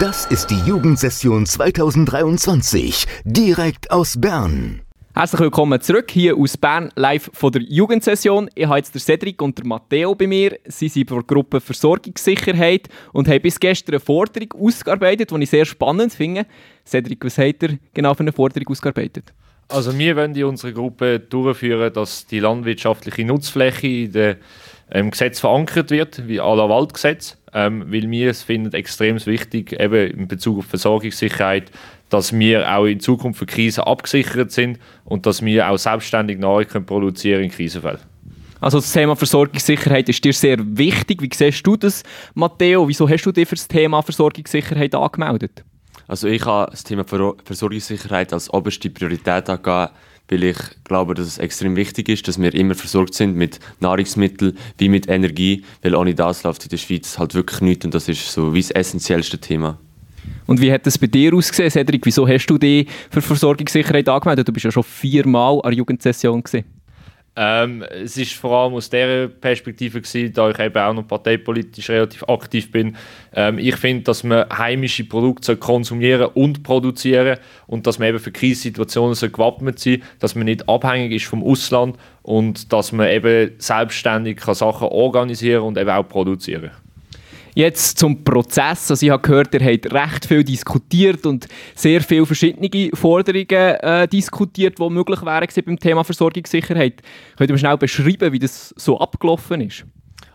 Das ist die Jugendsession 2023, direkt aus Bern. Herzlich willkommen zurück hier aus Bern, live von der Jugendsession. Ich habe jetzt der Cedric und der Matteo bei mir. Sie sind von der Gruppe Versorgungssicherheit und haben bis gestern eine Forderung ausgearbeitet, die ich sehr spannend finde. Cedric, was habt ihr genau für eine Forderung ausgearbeitet? Also wir wollen in unserer Gruppe durchführen, dass die landwirtschaftliche Nutzfläche in dem ähm, Gesetz verankert wird, wie aller Waldgesetz, ähm, weil wir es finden extrem wichtig, eben in Bezug auf Versorgungssicherheit, dass wir auch in Zukunft für Krisen abgesichert sind und dass wir auch selbstständig Nahrung können produzieren in Krisenfällen. Also das Thema Versorgungssicherheit ist dir sehr wichtig. Wie siehst du das, Matteo? Wieso hast du dich für das Thema Versorgungssicherheit angemeldet? Also ich habe das Thema Versorgungssicherheit als oberste Priorität angegeben, weil ich glaube, dass es extrem wichtig ist, dass wir immer versorgt sind mit Nahrungsmitteln wie mit Energie, weil ohne das läuft in der Schweiz halt wirklich nichts und das ist so wie das essentiellste Thema. Und wie hat das bei dir ausgesehen, Cedric? Wieso hast du dich für Versorgungssicherheit angemeldet? Du bist ja schon viermal an der Jugendsession. Gewesen. Ähm, es ist vor allem aus dieser Perspektive gewesen, da ich eben auch noch parteipolitisch relativ aktiv bin. Ähm, ich finde, dass man heimische Produkte konsumieren und produzieren und dass man eben für Krisensituationen gewappnet sein dass man nicht abhängig ist vom Ausland und dass man eben selbstständig kann Sachen organisieren und eben auch produzieren kann. Jetzt zum Prozess. Also ich habe gehört, ihr habt recht viel diskutiert und sehr viele verschiedene Forderungen äh, diskutiert, die möglich wären beim Thema Versorgungssicherheit. Könnt ihr mir schnell beschreiben, wie das so abgelaufen ist?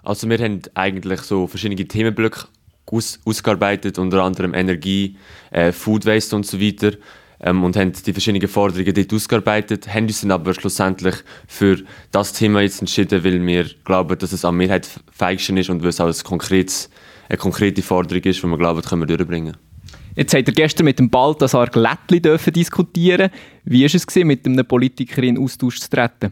Also wir haben eigentlich so verschiedene Themenblöcke aus ausgearbeitet, unter anderem Energie, äh, Food Waste und so weiter. Ähm, und haben die verschiedenen Forderungen dort ausgearbeitet, haben uns dann aber schlussendlich für das Thema jetzt entschieden, weil wir glauben, dass es am Mehrheit feigsten ist und weil es auch ein konkretes eine konkrete Forderung ist, die wir glauben, können wir durchbringen. Jetzt habt ihr gestern mit dem Balthasar Glättli dürfen diskutieren. Wie war es, gewesen, mit einem Politiker in Austausch zu treten?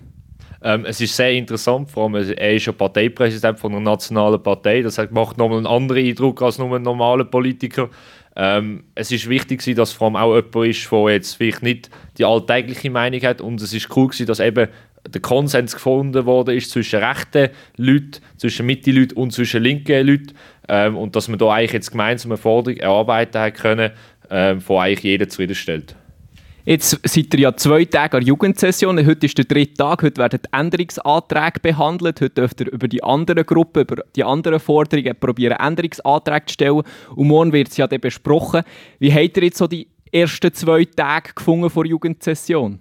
Ähm, es ist sehr interessant, vor allem er ist ja Parteipräsident von einer nationalen Partei. Das macht nochmal einen anderen Eindruck als nur ein normaler Politiker. Ähm, es ist wichtig, dass vor allem auch jemand ist, der jetzt vielleicht nicht die alltägliche Meinung hat. Und es ist cool, dass eben der Konsens gefunden wurde ist zwischen rechten Leuten, zwischen Mitte-Leuten und zwischen linken Leuten. Ähm, und dass man da eigentlich jetzt gemeinsam eine Forderung erarbeiten hat können, ähm, die eigentlich jeder zufriedenstellt. Jetzt seid ihr ja zwei Tage an der Jugendsession. Heute ist der dritte Tag. Heute werden Änderungsanträge behandelt. Heute dürft ihr über die anderen Gruppen, über die anderen Forderungen probieren, Änderungsanträge zu stellen. Und morgen wird es ja dann besprochen. Wie habt ihr jetzt so die ersten zwei Tage gefunden vor Jugendsession?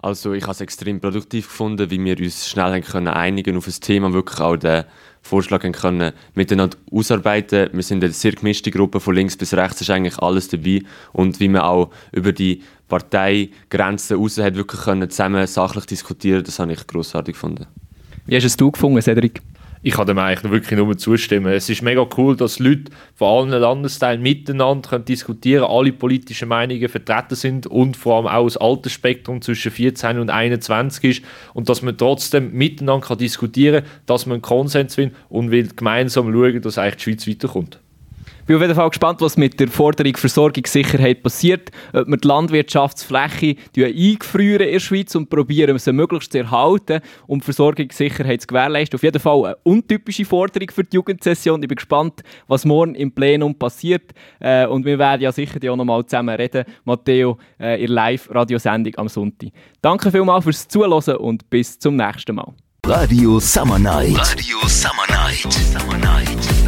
Also ich habe es extrem produktiv gefunden, wie wir uns schnell haben können einigen auf ein Thema, wirklich auch den Vorschlag können miteinander ausarbeiten. Wir sind eine sehr gemischte Gruppe, von links bis rechts ist eigentlich alles dabei und wie man auch über die Parteigrenzen raus hat wirklich können zusammen sachlich diskutieren, das habe ich großartig gefunden. Wie hast du es gefunden, Cedric? ich kann dem eigentlich wirklich nur zustimmen. Es ist mega cool, dass Leute von allen Landesteilen miteinander können diskutieren alle politischen Meinungen vertreten sind und vor allem auch das Altersspektrum zwischen 14 und 21 ist und dass man trotzdem miteinander kann diskutieren kann, dass man einen Konsens findet und will gemeinsam schauen, dass eigentlich die Schweiz weiterkommt bin auf jeden Fall gespannt, was mit der Forderung Versorgungssicherheit passiert. Ob wir die Landwirtschaftsfläche eingefrieren in der Schweiz und probieren, sie möglichst zu erhalten, um Versorgungssicherheit zu gewährleisten. Auf jeden Fall eine untypische Forderung für die Jugendsession. Ich bin gespannt, was morgen im Plenum passiert. Äh, und wir werden ja sicher auch noch mal zusammen reden, Matteo, äh, in Live-Radiosendung am Sonntag. Danke vielmals fürs Zuhören und bis zum nächsten Mal. Radio Summer Night. Radio Summer Night. Summer Night.